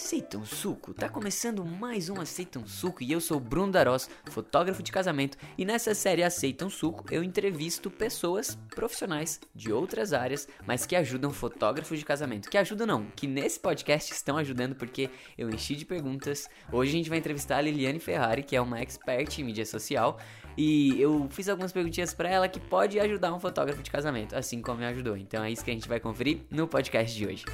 Aceita um suco? Tá começando mais um Aceita um Suco e eu sou Bruno Darós, fotógrafo de casamento, e nessa série Aceita um Suco eu entrevisto pessoas profissionais de outras áreas, mas que ajudam fotógrafos de casamento. Que ajudam não, que nesse podcast estão ajudando porque eu enchi de perguntas. Hoje a gente vai entrevistar a Liliane Ferrari, que é uma expert em mídia social, e eu fiz algumas perguntinhas para ela que pode ajudar um fotógrafo de casamento, assim como me ajudou. Então é isso que a gente vai conferir no podcast de hoje.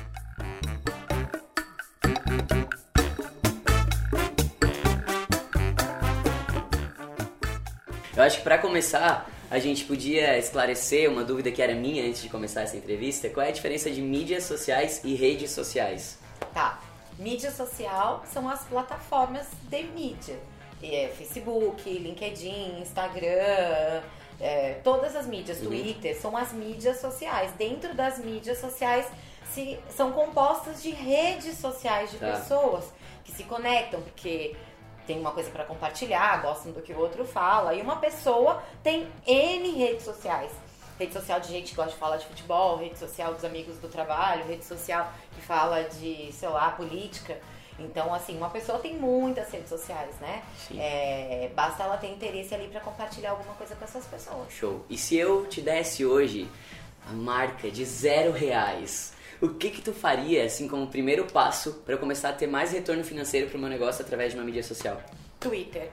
Eu acho que para começar, a gente podia esclarecer uma dúvida que era minha antes de começar essa entrevista. Qual é a diferença de mídias sociais e redes sociais? Tá. Mídia social são as plataformas de mídia. É, Facebook, LinkedIn, Instagram, é, todas as mídias, Uhum. Twitter, são as mídias sociais. Dentro das mídias sociais se, são compostas de redes sociais de Tá. pessoas que se conectam, porque tem uma coisa para compartilhar, gostam do que o outro fala. E uma pessoa tem N redes sociais. Rede social de gente que gosta de falar de futebol, rede social dos amigos do trabalho, rede social que fala de, sei lá, política. Então, assim, uma pessoa tem muitas redes sociais, né? Sim. É, basta ela ter interesse ali para compartilhar alguma coisa com essas pessoas. Show. E se eu te desse hoje a marca de zero reais, o que que tu faria, assim, como primeiro passo para eu começar a ter mais retorno financeiro pro meu negócio através de uma mídia social? Twitter.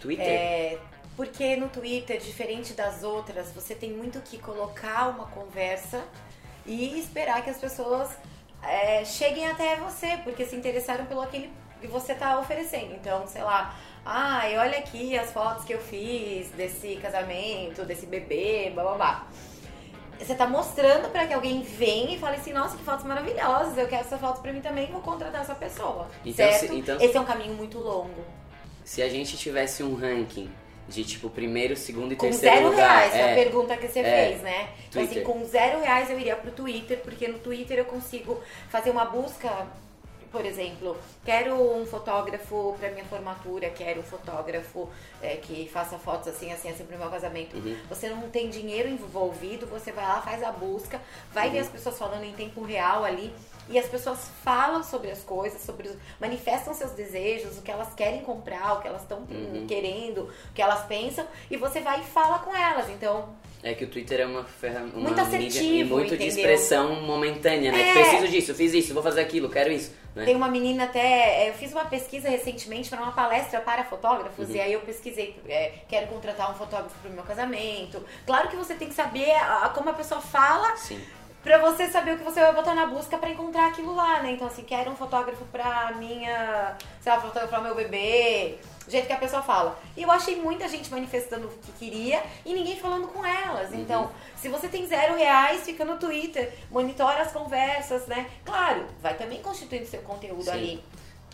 Twitter? É, porque no Twitter, diferente das outras, você tem muito que colocar uma conversa e esperar que as pessoas é, cheguem até você, porque se interessaram pelo aquele que você está oferecendo. Então, sei lá, ai, olha aqui as fotos que eu fiz desse casamento, desse bebê, blá blá blá. Você tá mostrando para que alguém venha e fale assim, nossa, que fotos maravilhosas, eu quero essa foto pra mim também, vou contratar essa pessoa. Então, certo? se- então- Esse é um caminho muito longo. Se a gente tivesse um ranking de tipo primeiro, segundo e Com terceiro zero lugar, reais, é, a pergunta que você é, fez, né? Então, assim, Twitter. com zero reais eu iria pro Twitter, porque no Twitter eu consigo fazer uma busca, por exemplo, quero um fotógrafo para minha formatura, quero um fotógrafo é, que faça fotos assim, assim, assim pro meu casamento. Uhum. Você não tem dinheiro envolvido, você vai lá, faz a busca, vai Uhum. ver as pessoas falando em tempo real ali. E as pessoas falam sobre as coisas, sobre os- manifestam seus desejos, o que elas querem comprar, o que elas estão Uhum. querendo, o que elas pensam, e você vai e fala com elas. Então, É que o Twitter é uma ferramenta Muito assertivo, e muito de entendeu? expressão momentânea, né? É. Preciso disso, fiz isso, vou fazer aquilo, quero isso. Né? tem uma menina até. Eu fiz uma pesquisa recentemente para uma palestra para fotógrafos, Uhum. e aí eu pesquisei, é, quero contratar um fotógrafo para o meu casamento. Claro que você tem que saber a- como a pessoa fala Sim. Pra você saber o que você vai botar na busca pra encontrar aquilo lá, né? Então, assim, quero um fotógrafo pra minha. sei lá, fotografar meu bebê. Do jeito que a pessoa fala. E eu achei muita gente manifestando o que queria e ninguém falando com elas. Então, se você tem zero reais, fica no Twitter, monitora as conversas, né? Claro, vai também constituindo seu conteúdo Sim. ali.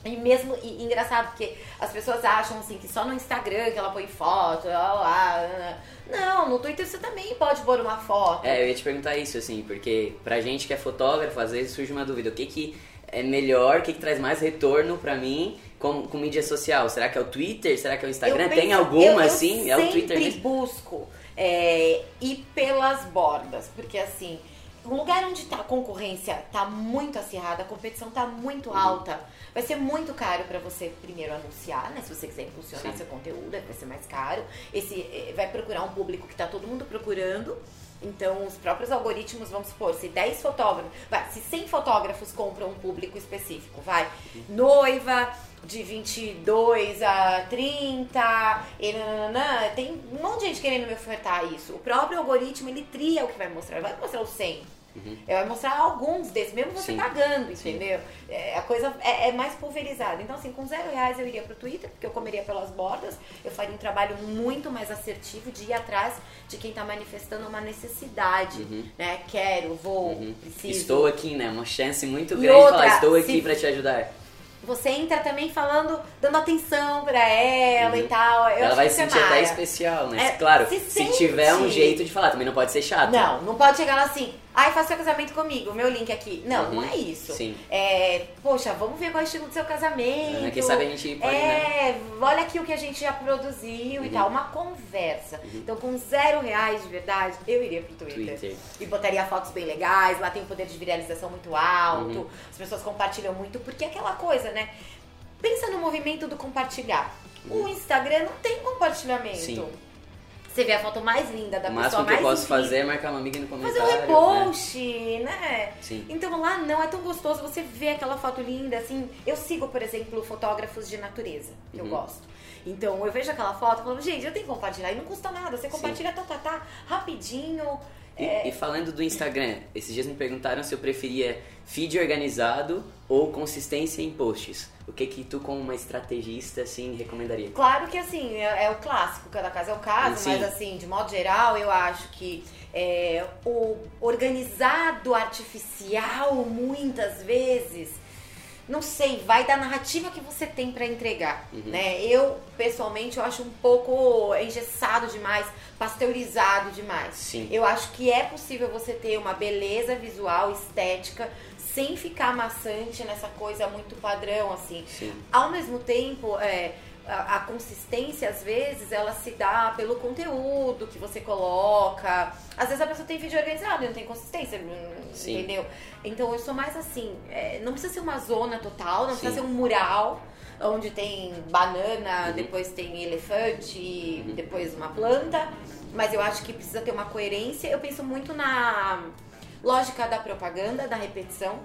E mesmo, e, engraçado, porque as pessoas acham assim que só no Instagram que ela põe foto, lá, lá, lá. Não, no Twitter você também pode pôr uma foto. É, eu ia te perguntar isso, assim, porque pra gente que é fotógrafo, às vezes surge uma dúvida. O que que é melhor, o que que traz mais retorno pra mim com, com mídia social? Será que é o Twitter? Será que é o Instagram? Eu Tem penso- alguma, eu- eu assim? É o Twitter sempre mesmo? busco é, ir pelas bordas, porque assim, um lugar onde tá, a concorrência tá muito acirrada, a competição tá muito Uhum. alta, vai ser muito caro para você primeiro anunciar, né? Se você quiser impulsionar Sim. seu conteúdo, vai ser mais caro. Esse eh, vai procurar um público que tá todo mundo procurando. Então, os próprios algoritmos, vamos supor, se 10 fotógrafos, vai, se 100 fotógrafos compram um público específico, vai, noiva de 22 a 30, e nananã, tem um monte de gente querendo me ofertar isso. O próprio algoritmo, ele tria o que vai mostrar, vai mostrar os 100. Ele vai mostrar alguns desses, mesmo você Sim. pagando, entendeu? É, a coisa é, é mais pulverizada. Então, assim, com zero reais eu iria pro Twitter, porque eu comeria pelas bordas, eu faria um trabalho muito mais assertivo de ir atrás de quem tá manifestando uma necessidade, né? Quero, vou, preciso. Uhum. Estou aqui, né? Uma chance muito E grande de falar, outra, estou aqui se- pra te ajudar. Você entra também falando, dando atenção pra ela e tal. Eu Ela vai se isso sentir é até especial, né? É, claro, se se, tiver um jeito de falar, também não pode ser chato. Não, não pode chegar lá assim, Ai, faça seu casamento comigo, meu link aqui. Não, Uhum. não é isso. Sim. É, poxa, vamos ver qual é o estilo do seu casamento. Né, Quem sabe a gente pode, né? É, olha aqui o que a gente já produziu e Uhum. tal. Uma conversa. Então, com zero reais de verdade, eu iria pro Twitter. Twitter. E botaria fotos bem legais, lá tem um poder de viralização muito alto, Uhum. as pessoas compartilham muito, porque é aquela coisa, né? Pensa no movimento do compartilhar. O Instagram não tem compartilhamento. Sim. Você vê a foto mais linda da O pessoa máximo que eu mais posso incrível. fazer é marcar uma amiga no Fazer comentário. um né? repost, né? Sim. Então lá não, é tão gostoso você ver aquela foto linda, assim. Eu sigo, por exemplo, fotógrafos de natureza, que eu Uhum. gosto. Então eu vejo aquela foto e falo, gente, eu tenho que compartilhar. E não custa nada, você Sim. compartilha, tá, tá, tá, rapidinho. E, É, e falando do Instagram, esses dias me perguntaram se eu preferia feed organizado ou consistência em posts. O que que tu, como uma estrategista, assim, recomendaria? Claro que assim, é, é o clássico, cada caso é o caso, Sim. mas assim, de modo geral, eu acho que é, o organizado artificial, muitas vezes, não sei, vai da narrativa que você tem pra entregar, Uhum. né? Eu, pessoalmente, eu acho um pouco engessado demais, pasteurizado demais. Sim. Eu acho que é possível você ter uma beleza visual, estética, sem ficar maçante nessa coisa muito padrão, assim. Sim. Ao mesmo tempo, é, a, a consistência, às vezes, ela se dá pelo conteúdo que você coloca. Às vezes a pessoa tem vídeo organizado e não tem consistência, hum, Sim. entendeu? Então eu sou mais assim, é, não precisa ser uma zona total, não precisa Sim. ser um mural onde tem banana, Uhum. depois tem elefante, Uhum. depois uma planta. Mas eu acho que precisa ter uma coerência. Eu penso muito na lógica da propaganda, da repetição.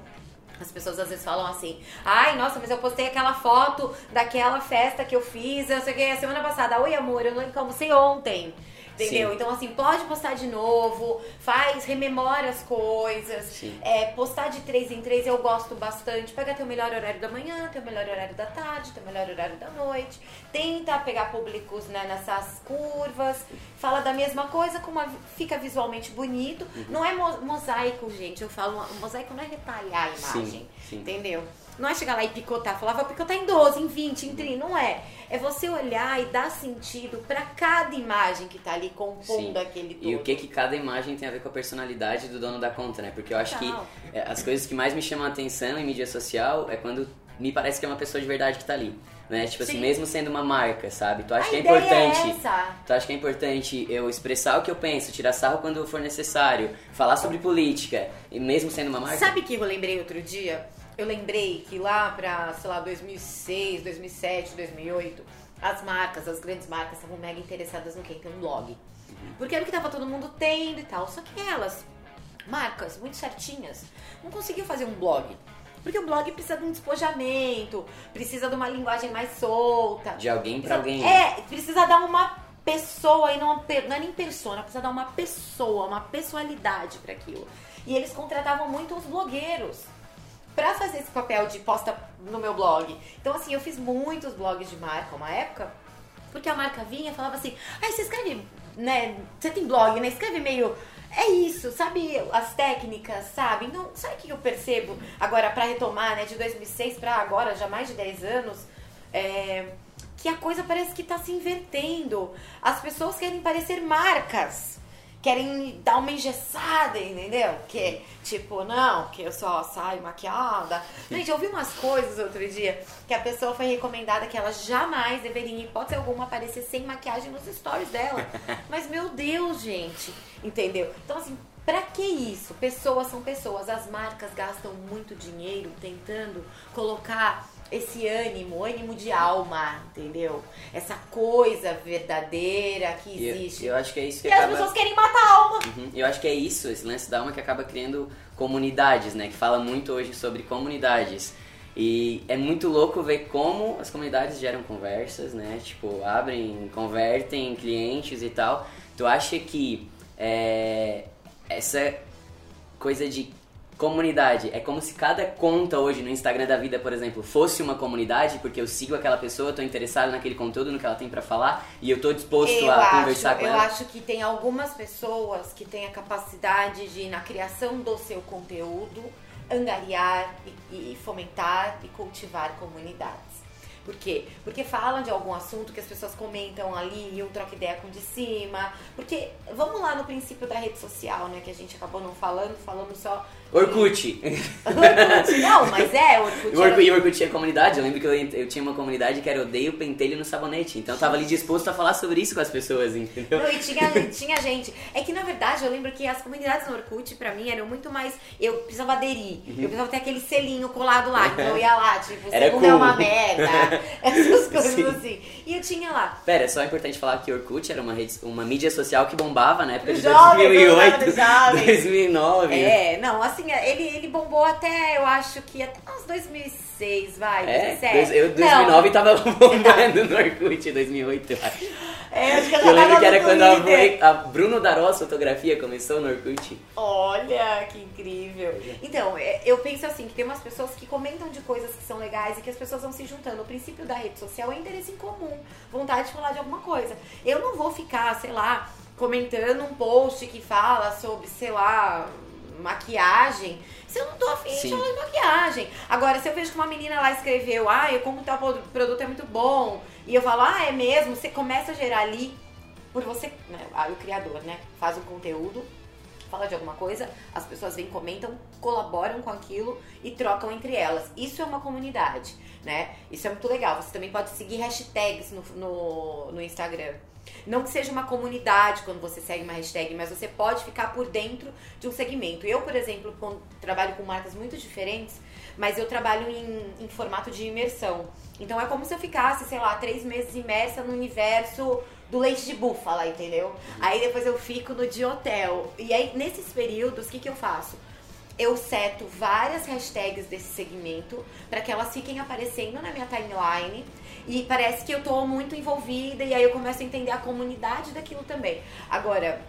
As pessoas às vezes falam assim, ai, nossa, mas eu postei aquela foto daquela festa que eu fiz, eu sei o que, a semana passada. Oi, amor, eu não almocei ontem. Entendeu? Sim. Então, assim, pode postar de novo, faz, rememora as coisas. É, postar de três em três eu gosto bastante. Pega teu melhor horário da manhã, teu melhor horário da tarde, teu melhor horário da noite. Tenta pegar públicos né, nessas curvas. Fala da mesma coisa, como fica visualmente bonito. Uhum. Não é mo- mosaico, gente. Eu falo, mosaico não é retalhar a imagem. Sim, sim. Entendeu? Não é chegar lá e picotar, falar, vou picotar em 12, em 20, em 30. Não é. É você olhar e dar sentido pra cada imagem que tá ali compondo Sim. aquele todo. E o que que cada imagem tem a ver com a personalidade do dono da conta, né? Porque eu acho que é, as coisas que mais me chamam a atenção em mídia social é quando me parece que é uma pessoa de verdade que tá ali. Né? Tipo assim, Sim. mesmo sendo uma marca, sabe? Tu acha a que é ideia importante. É. Tu acha que é importante eu expressar o que eu penso, tirar sarro quando for necessário, falar sobre política, e mesmo sendo uma marca? Sabe o que eu lembrei outro dia? Eu lembrei que lá pra, sei lá, 2006, 2007, 2008, as marcas, as grandes marcas estavam mega interessadas no quê? Em ter um blog. Porque era o que tava todo mundo tendo e tal. Só que elas, marcas muito certinhas, não conseguiam fazer um blog. Porque o blog precisa de um despojamento, precisa de uma linguagem mais solta. De alguém pra Precisa- alguém. É, precisa dar uma pessoa e não, não é nem persona, precisa dar uma pessoa, uma pessoalidade para aquilo. E eles contratavam muito os blogueiros pra fazer esse papel de posta no meu blog. Então, assim, eu fiz muitos blogs de marca uma época, porque a marca vinha e falava assim: ai, você escreve, né? Você tem blog, né? Escreve meio. É isso, sabe as técnicas, sabe? Então, sabe o que eu percebo agora pra retomar, né? De 2006 pra agora, já mais de 10 anos, é, que a coisa parece que tá se invertendo. As pessoas querem parecer marcas. Querem dar uma engessada, entendeu? Que, tipo, não, que eu só saio maquiada. Gente, eu ouvi umas coisas outro dia que a pessoa foi recomendada que ela jamais deveria, em hipótese alguma, aparecer sem maquiagem nos stories dela. Mas, meu Deus, gente, entendeu? Então, assim, pra que isso? Pessoas são pessoas. As marcas gastam muito dinheiro tentando colocar esse ânimo, ânimo de alma, entendeu? Essa coisa verdadeira que E eu- existe. eu acho que é isso que E as acaba... pessoas querem matar a alma. Uhum. Eu acho que é isso, esse lance da alma que acaba criando comunidades, né? Que fala muito hoje sobre comunidades. E é muito louco ver como as comunidades geram conversas, né? Tipo, abrem, convertem clientes e tal. Tu acha que é, essa coisa de comunidade é como se cada conta hoje no Instagram da vida, por exemplo, fosse uma comunidade, porque eu sigo aquela pessoa, tô interessado naquele conteúdo, no que ela tem pra falar, e eu tô disposto Eu a acho, conversar com eu ela. acho que tem algumas pessoas que têm a capacidade de, na criação do seu conteúdo, angariar e, e fomentar e cultivar comunidades. Por quê? Porque falam de algum assunto que as pessoas comentam ali e um troca ideia com de cima. Porque, vamos lá no princípio da rede social, né? Que a gente acabou não falando, falamos só. Orkut. Orkut. Não, mas é, Orkut. O Orkut, era... Orkut tinha comunidade, eu lembro que eu, eu tinha uma comunidade que era Odeio Pentelho no Sabonete. Então eu tava ali disposto a falar sobre isso com as pessoas, entendeu? Não, e tinha, tinha gente. É que na verdade eu lembro que as comunidades no Orkut, pra mim, eram muito mais. Eu precisava aderir. Uhum. Eu precisava ter aquele selinho colado lá. Então eu ia lá, tipo, era cool. é uma merda. Essas coisas Sim. assim. E eu tinha lá. Pera, é só importante falar que Orkut era uma, rede, uma mídia social que bombava na época de jovem, 2008, 2009. É, não, assim, ele, ele bombou até, eu acho que até uns 2006, vai, é? 2007. Eu, 2009 não. tava bombando no Orkut, 2008, eu acho. É, acho que eu, eu lembro que era quando a, a Bruno Darós Fotografia começou no Orkut. Olha, que incrível. Então, é, eu penso assim, que tem umas pessoas que comentam de coisas que são legais e que as pessoas vão se juntando. O princípio da rede social é interesse em comum, vontade de falar de alguma coisa. Eu não vou ficar, sei lá, comentando um post que fala sobre, sei lá, maquiagem, se eu não tô afim Sim. de falar de maquiagem. Agora, se eu vejo que uma menina lá escreveu, ah, eu como tal produto é muito bom, e eu falo, ah, é mesmo, você começa a gerar ali, por você, né, o criador, né, faz um conteúdo, fala de alguma coisa, as pessoas vêm, comentam, colaboram com aquilo e trocam entre elas. Isso é uma comunidade, né? Isso é muito legal. Você também pode seguir hashtags no, no, no Instagram. Não que seja uma comunidade quando você segue uma hashtag, mas você pode ficar por dentro de um segmento. Eu, por exemplo, trabalho com marcas muito diferentes, mas eu trabalho em, em formato de imersão. Então é como se eu ficasse, sei lá, três meses imersa no universo do leite de búfala, entendeu? Aí depois eu fico no de hotel. E aí, nesses períodos, o que, que eu faço? Eu seto várias hashtags desse segmento para que elas fiquem aparecendo na minha timeline e parece que eu tô muito envolvida e aí eu começo a entender a comunidade daquilo também. Agora,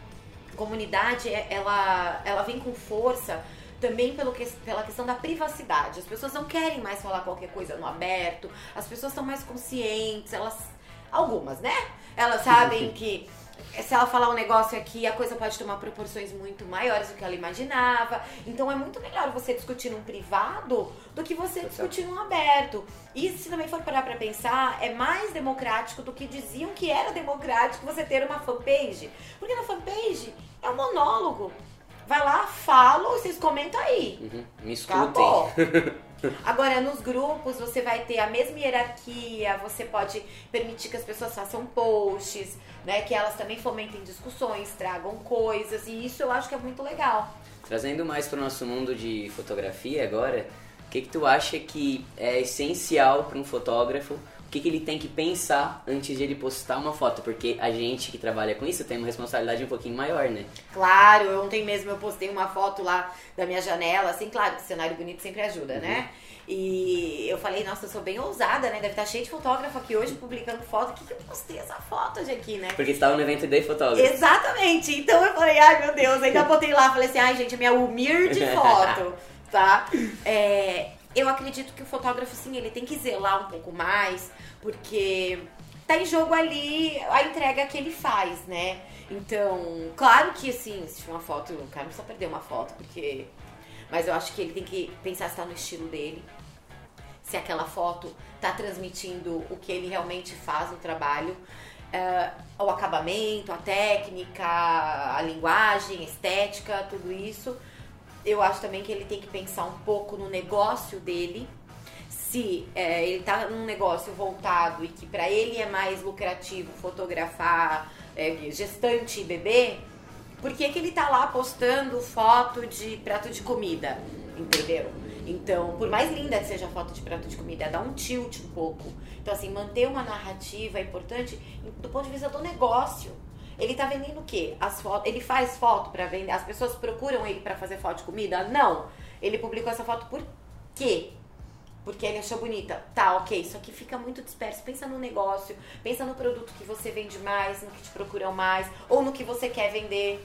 comunidade, é, ela, ela vem com força também pelo que, pela questão da privacidade. As pessoas não querem mais falar qualquer coisa no aberto, as pessoas estão mais conscientes, elas. Algumas, né? Elas sabem que se ela falar um negócio aqui, a coisa pode tomar proporções muito maiores do que ela imaginava. Então é muito melhor você discutir num privado do que você discutir num aberto. E se também for parar pra pensar, é mais democrático do que diziam que era democrático você ter uma fanpage. Porque na fanpage é um monólogo. Vai lá, falo, vocês comentam aí. Uhum. Me escutem. Agora, nos grupos, você vai ter a mesma hierarquia, você pode permitir que as pessoas façam posts, né? Que elas também fomentem discussões, tragam coisas, e isso eu acho que é muito legal. Trazendo mais para o nosso mundo de fotografia agora, o que, que tu acha que é essencial para um fotógrafo o que, que, ele tem que pensar antes de ele postar uma foto, porque a gente que trabalha com isso tem uma responsabilidade um pouquinho maior, né? Claro, ontem mesmo eu postei uma foto lá da minha janela, assim, claro que cenário bonito sempre ajuda, né? uhum. né? E eu falei, nossa, eu sou bem ousada, né? Deve estar cheio de fotógrafo aqui hoje publicando foto. O que, que eu postei essa foto de aqui, né? Porque estava no evento de fotógrafo. Exatamente. Então eu falei, ai meu Deus. Ainda botei lá, falei assim, ai gente, a minha humilde foto, tá? É, eu acredito que o fotógrafo, sim, ele tem que zelar um pouco mais, porque tá em jogo ali a entrega que ele faz, né? Então, claro que assim, se uma foto, o cara não precisa perder uma foto, porque. Mas eu acho que ele tem que pensar se tá no estilo dele. Se aquela foto tá transmitindo o que ele realmente faz no trabalho. Uh, o acabamento, a técnica, a linguagem, a estética, tudo isso eu acho também que ele tem que pensar um pouco no negócio dele. Se é, ele está num negócio voltado e que para ele é mais lucrativo fotografar é, gestante e bebê, por que, que ele tá lá postando foto de prato de comida? Entendeu? Então, por mais linda que seja a foto de prato de comida, dá um tilt um pouco. Então, assim, manter uma narrativa é importante do ponto de vista do negócio. Ele tá vendendo o quê? As fotos, ele faz foto para vender. As pessoas procuram ele para fazer foto de comida? Não. Ele publicou essa foto por quê? Porque ele achou bonita. Tá, ok. Isso aqui fica muito disperso. Pensa no negócio, pensa no produto que você vende mais, no que te procuram mais, ou no que você quer vender.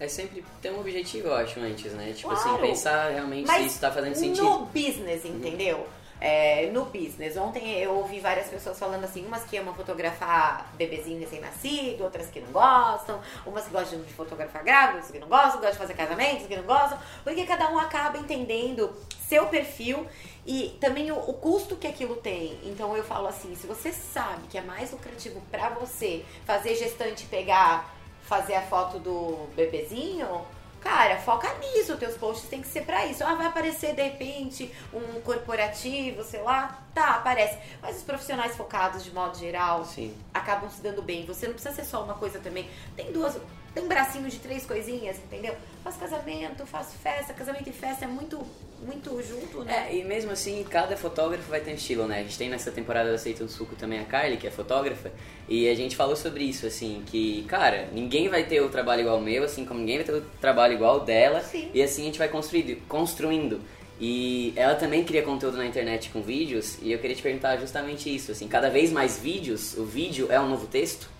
É sempre ter um objetivo, eu acho, antes, né? Tipo assim, claro. assim, pensar realmente Mas se isso tá fazendo sentido. No business, entendeu? Uhum. É, no business. Ontem eu ouvi várias pessoas falando assim, umas que amam fotografar bebezinho recém-nascido, outras que não gostam, umas que gostam de fotografar grávidas, outras que não gostam, gostam de fazer casamentos, que não gostam, porque cada um acaba entendendo seu perfil e também o, o, custo que aquilo tem. Então eu falo assim, se você sabe que é mais lucrativo para você fazer gestante pegar, fazer a foto do bebezinho, Cara, foca nisso, teus posts tem que ser para isso. Ah, vai aparecer de repente um corporativo, sei lá. Tá, aparece. Mas os profissionais focados de modo geral Sim. acabam se dando bem. Você não precisa ser só uma coisa também. Tem duas, tem um bracinho de três coisinhas, entendeu? Faço casamento, faço festa, casamento e festa é muito muito junto, né? É, e mesmo assim, cada fotógrafo vai ter um estilo, né? A gente tem nessa temporada da Aceita o Suco também a Carly, que é fotógrafa, e a gente falou sobre isso, assim, que, cara, ninguém vai ter o trabalho igual ao meu, assim como ninguém vai ter o trabalho igual ao dela, Sim. e assim a gente vai construindo, construindo. E ela também cria conteúdo na internet com vídeos, e eu queria te perguntar justamente isso, assim, cada vez mais vídeos, o vídeo é um novo texto?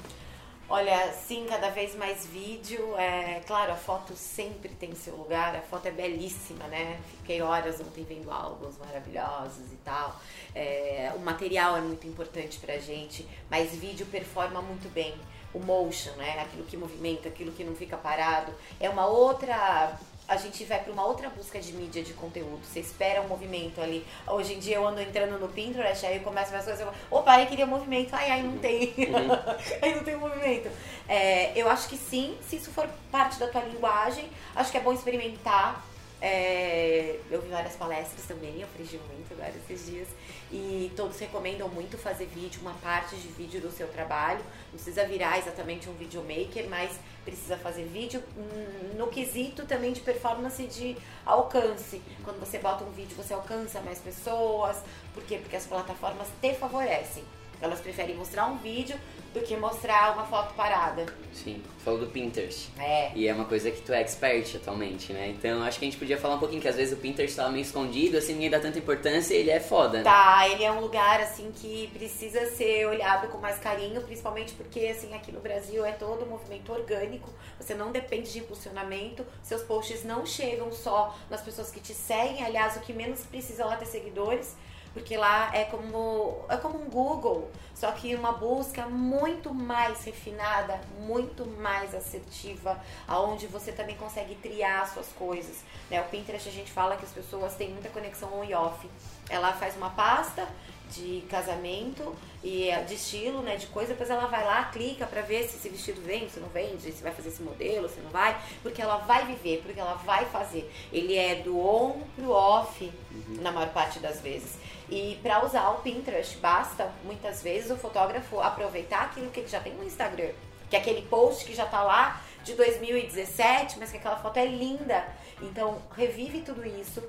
Olha, sim, cada vez mais vídeo. É, claro, a foto sempre tem seu lugar, a foto é belíssima, né? Fiquei horas ontem vendo álbuns maravilhosos e tal. É, o material é muito importante pra gente, mas vídeo performa muito bem. O motion, né? Aquilo que movimenta, aquilo que não fica parado. É uma outra a gente vai para uma outra busca de mídia de conteúdo. Você espera um movimento ali. Hoje em dia eu ando entrando no Pinterest, aí eu começo as coisas, eu falo, opa, aí queria movimento, ai, ai, não tem. Uhum. aí não tem movimento. É, eu acho que sim, se isso for parte da tua linguagem, acho que é bom experimentar. É, eu vi várias palestras também, eu aprendi muito agora esses dias. E todos recomendam muito fazer vídeo, uma parte de vídeo do seu trabalho. Não precisa virar exatamente um videomaker, mas precisa fazer vídeo no quesito também de performance de alcance. Quando você bota um vídeo, você alcança mais pessoas. Por quê? Porque as plataformas te favorecem. Elas preferem mostrar um vídeo do que mostrar uma foto parada. Sim, falou do Pinterest. É. E é uma coisa que tu é expert atualmente, né? Então acho que a gente podia falar um pouquinho que às vezes o Pinterest tava meio escondido, assim, ninguém dá tanta importância e ele é foda, né? Tá, ele é um lugar, assim, que precisa ser olhado com mais carinho, principalmente porque, assim, aqui no Brasil é todo um movimento orgânico, você não depende de impulsionamento, seus posts não chegam só nas pessoas que te seguem, aliás, o que menos precisa lá ter seguidores porque lá é como é como um Google, só que uma busca muito mais refinada, muito mais assertiva, aonde você também consegue triar suas coisas. Né? O Pinterest a gente fala que as pessoas têm muita conexão on e off. Ela faz uma pasta de casamento e é de estilo, né, de coisa, depois ela vai lá, clica para ver se esse vestido vende, se não vende, se vai fazer esse modelo, se não vai, porque ela vai viver, porque ela vai fazer. Ele é do on pro off uhum. na maior parte das vezes. E para usar o Pinterest, basta muitas vezes o fotógrafo aproveitar aquilo que ele já tem no Instagram, que é aquele post que já tá lá de 2017, mas que aquela foto é linda. Então, revive tudo isso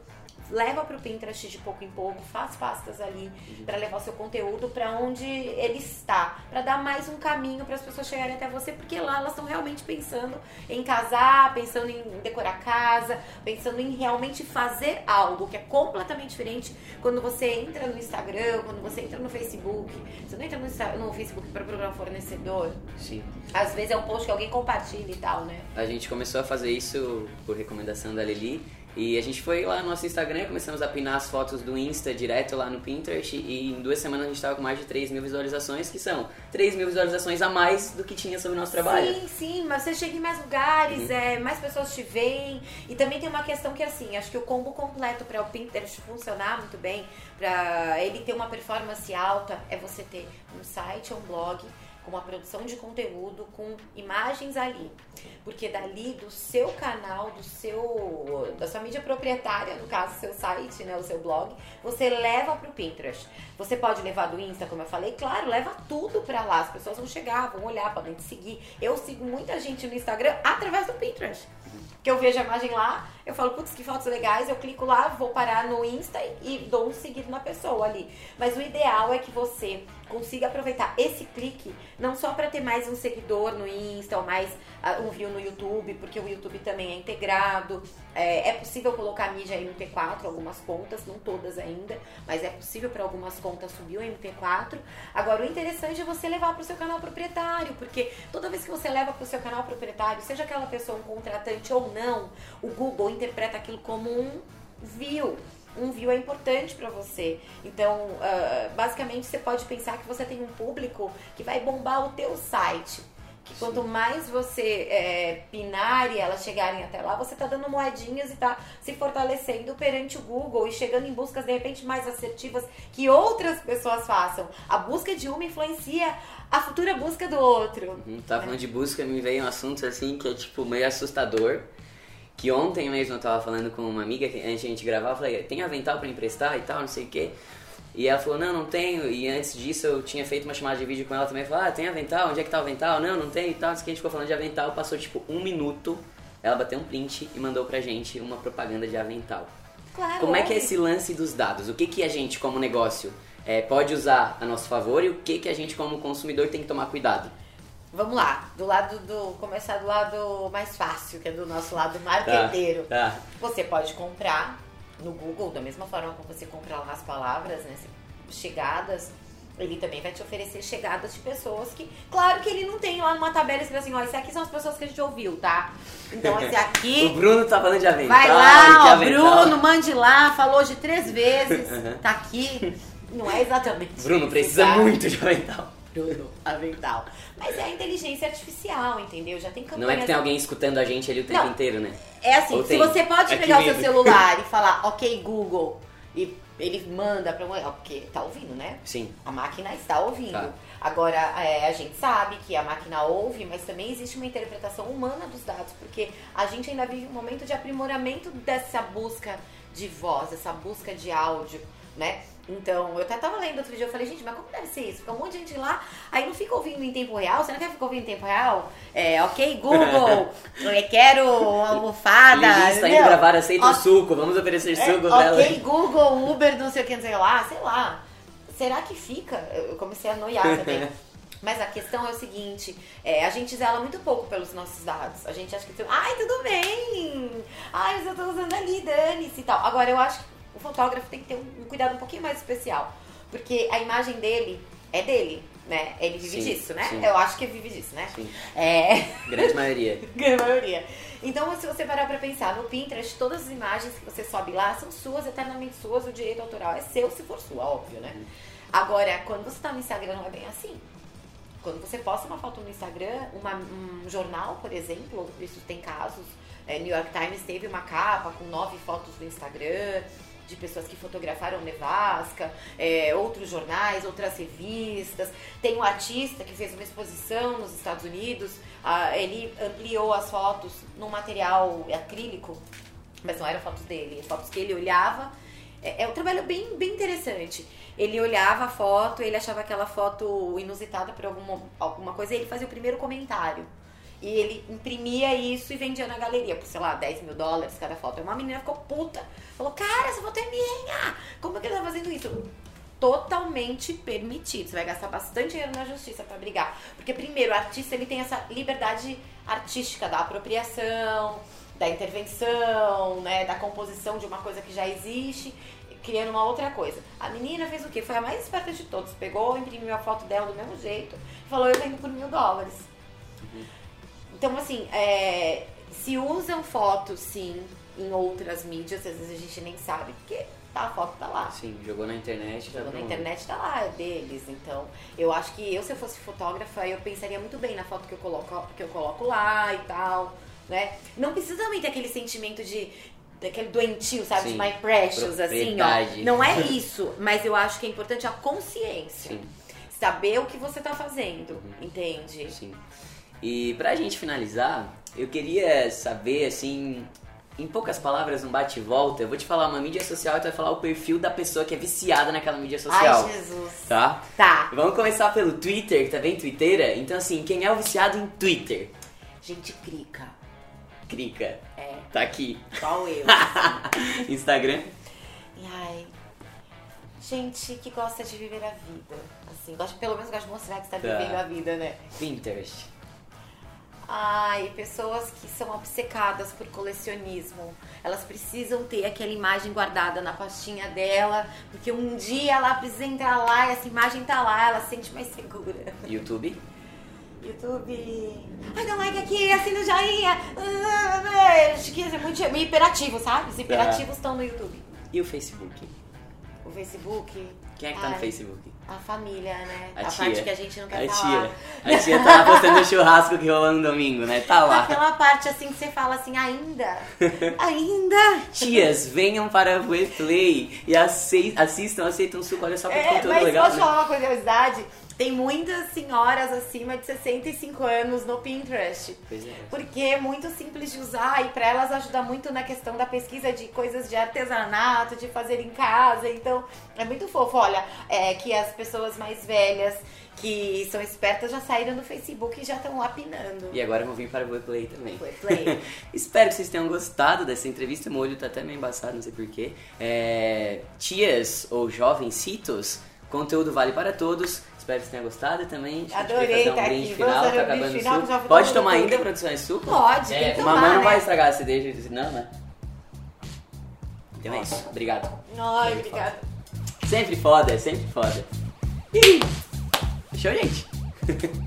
leva para o Pinterest de pouco em pouco, faz pastas ali uhum. para levar o seu conteúdo para onde ele está, para dar mais um caminho para as pessoas chegarem até você, porque lá elas estão realmente pensando em casar, pensando em decorar casa, pensando em realmente fazer algo que é completamente diferente quando você entra no Instagram, quando você entra no Facebook. Você não entra no, no Facebook para procurar um fornecedor. Sim. Às vezes é um post que alguém compartilha e tal, né? A gente começou a fazer isso por recomendação da Lili e a gente foi lá no nosso Instagram, começamos a pinar as fotos do Insta direto lá no Pinterest e em duas semanas a gente estava com mais de 3 mil visualizações, que são 3 mil visualizações a mais do que tinha sobre o nosso trabalho. Sim, sim, mas você chega em mais lugares, uhum. é, mais pessoas te veem. E também tem uma questão que assim, acho que o combo completo para o Pinterest funcionar muito bem, para ele ter uma performance alta, é você ter um site ou um blog com uma produção de conteúdo, com imagens ali. Porque dali do seu canal, do seu da sua mídia proprietária, no caso, seu site, né, o seu blog, você leva para o Pinterest. Você pode levar do Insta, como eu falei, claro, leva tudo para lá. As pessoas vão chegar, vão olhar, podem te seguir. Eu sigo muita gente no Instagram através do Pinterest. Que eu vejo a imagem lá, eu falo, putz, que fotos legais, eu clico lá, vou parar no Insta e dou um seguir na pessoa ali. Mas o ideal é que você consiga aproveitar esse clique não só para ter mais um seguidor no Insta ou mais uh, um view no YouTube, porque o YouTube também é integrado. É, é possível colocar mídia MP4, algumas contas, não todas ainda, mas é possível para algumas contas subir o MP4. Agora, o interessante é você levar para o seu canal proprietário, porque toda vez que você leva para o seu canal proprietário, seja aquela pessoa um contratante ou não, o Google interpreta aquilo como um view. Um view é importante para você. Então, uh, basicamente, você pode pensar que você tem um público que vai bombar o teu site. Que Sim. quanto mais você é, pinar e elas chegarem até lá, você tá dando moedinhas e tá se fortalecendo perante o Google e chegando em buscas de repente mais assertivas que outras pessoas façam. A busca de uma influencia a futura busca do outro. Uhum, tá falando de busca, me veio um assunto assim que é tipo meio assustador. Que ontem mesmo eu tava falando com uma amiga, que antes de a gente gravar, eu falei, tem avental para emprestar e tal, não sei o quê. E ela falou, não, não tenho. E antes disso eu tinha feito uma chamada de vídeo com ela também. Falou, ah, tem avental? Onde é que tá o avental? Não, não tem e tal. Antes que a gente ficou falando de avental, passou tipo um minuto. Ela bateu um print e mandou pra gente uma propaganda de avental. Claro. Como é que é esse lance dos dados? O que, que a gente, como negócio, é, pode usar a nosso favor e o que, que a gente, como consumidor, tem que tomar cuidado? Vamos lá, do lado do. Começar do lado mais fácil, que é do nosso lado marqueteiro. Tá, tá. Você pode comprar no Google, da mesma forma como você compra lá as palavras, né? Chegadas, ele também vai te oferecer chegadas de pessoas que. Claro que ele não tem lá numa tabela escrito assim, ó, esse aqui são as pessoas que a gente ouviu, tá? Então esse aqui. o Bruno tá falando de avental. Vai lá, ó, Bruno, mande lá, falou de três vezes, tá aqui. Não é exatamente. Bruno isso, precisa tá? muito de avental. Bruno, avental. Mas é a inteligência artificial, entendeu? Já tem campanhas. Não é que tem alguém escutando a gente ali o tempo Não. inteiro, né? É assim, Ou se tem? você pode É pegar o seu celular e falar, ok, Google, e ele manda pra uma. Porque tá ouvindo, né? Sim. A máquina está ouvindo. Tá. Agora, é, a gente sabe que a máquina ouve, mas também existe uma interpretação humana dos dados, porque a gente ainda vive um momento de aprimoramento dessa busca de voz, essa busca de áudio, né? Então, eu até tava lendo outro dia, eu falei, gente, mas como deve ser isso? Fica um monte de gente lá, aí não fica ouvindo em tempo real, você não quer ficar ouvindo em tempo real? É, ok, Google, eu quero uma almofada. Está indo entendeu? gravar aceita Ó, o suco, vamos oferecer é, suco ok, dela. Google, Uber, não sei o que, não sei lá, sei lá. Será que fica? Eu eu comecei a noiar também. Mas a questão é o seguinte, é, a gente zela muito pouco pelos nossos dados. A gente acha que, ai, tudo bem. Ai, mas eu tô usando ali, dane-se e tal. Agora, eu acho que o fotógrafo tem que ter um, um cuidado um pouquinho mais especial. Porque a imagem dele é dele, né? Ele vive Sim, disso, né? sim. Eu acho que vive disso, né? Sim, É... grande maioria. Grande maioria. Então, se você parar pra pensar, no Pinterest, todas as imagens que você sobe lá são suas, eternamente suas, o direito autoral é seu, se for sua, óbvio, né? Agora, quando você tá no Instagram, não é bem assim. Quando você posta uma foto no Instagram, uma- um jornal, por exemplo, isso tem casos, é, New York Times teve uma capa com nove fotos no Instagram, de pessoas que fotografaram nevasca, é, outros jornais, outras revistas. Tem um artista que fez uma exposição nos Estados Unidos, ele ampliou as fotos num material acrílico, mas não eram fotos dele, fotos que ele olhava. É, é um trabalho bem, bem interessante. Ele olhava a foto, ele achava aquela foto inusitada por alguma, alguma coisa e ele fazia o primeiro comentário. E ele imprimia isso e vendia na galeria por, sei lá, 10 mil dólares cada foto. Uma menina ficou puta. Falou, cara, essa foto é minha! Como é que ele tá fazendo isso? Totalmente permitido. Você vai gastar bastante dinheiro na justiça pra brigar. Porque, primeiro, o artista ele tem essa liberdade artística da apropriação, da intervenção, né, da composição de uma coisa que já existe, criando uma outra coisa. A menina fez o quê? Foi a mais esperta de todos. Pegou, imprimiu a foto dela do mesmo jeito e falou, eu vendo por mil dólares. Então, assim, é, se usam fotos, sim, em outras mídias, às vezes a gente nem sabe, porque tá, a foto tá lá. Sim, jogou na internet. tá Jogou na bom. internet tá lá, é deles. Então, eu acho que eu, se eu fosse fotógrafa, eu pensaria muito bem na foto que eu coloco, que eu coloco lá e tal, né? Não precisa também ter aquele sentimento de daquele doentio, sabe? Sim, De my precious, assim, ó. Não é isso, mas eu acho que é importante a consciência. Sim. Saber o que você tá fazendo, Uhum. entende? Sim. E pra gente finalizar, eu queria saber, assim, em poucas palavras, um bate e volta, eu vou te falar uma mídia social e tu vai falar o perfil da pessoa que é viciada naquela mídia social. Ai, Jesus. Tá? Tá. Vamos começar pelo Twitter, que tá bem twitteira. Então, assim, quem é o viciado em Twitter? Gente crica. Clica. É, Tá aqui. igual eu. Instagram. E ai, gente que gosta de viver a vida. Assim, gosta, pelo menos gosta de mostrar que está Tá. vivendo a vida, né? Pinterest. Ai, pessoas que são obcecadas por colecionismo. Elas precisam ter aquela imagem guardada na pastinha dela, porque um dia ela precisa entrar lá e essa imagem tá lá, ela se sente mais segura. YouTube. YouTube. Ai, dá like aqui, assina o joinha. Ah, isso é muito meio hiperativo, sabe? Os hiperativos estão no YouTube. E o Facebook? O Facebook. Quem é que tá no Ai, Facebook? A família, né? A A, tia. parte que a gente não quer A falar. tia. A tia tá lá postando o churrasco que rolou no domingo, né? Tá lá. Aquela parte assim que você fala assim, ainda? ainda? Tias, venham para o Play e assistam, aceitam suco, olha só que É, conteúdo mas legal. posso né? falar uma curiosidade? Tem muitas senhoras acima de 65 anos no Pinterest. Pois é. Porque é muito simples de usar e para elas ajuda muito na questão da pesquisa de coisas de artesanato, de fazer em casa. Então é muito fofo. Olha, é que as pessoas mais velhas que são espertas já saíram do Facebook e já estão lá pinando. E agora eu vou vir para o Play também. Foi play. Espero que vocês tenham gostado dessa entrevista. Meu olho tá até meio embaçado, não sei porquê. É, tias ou jovencitos, conteúdo vale para todos. Espero que vocês tenham gostado também. A gente vai Adorei fazer um tá brinde aqui. final, tá acabando final, suco. Pode tomar ainda, produção, é suco? Pode, é, tem que Mamãe tomar, não né? vai estragar a cerveja, não, né? Então é isso. Obrigado. Ai, obrigada. Sempre foda, é sempre foda. Ih, Fechou, gente?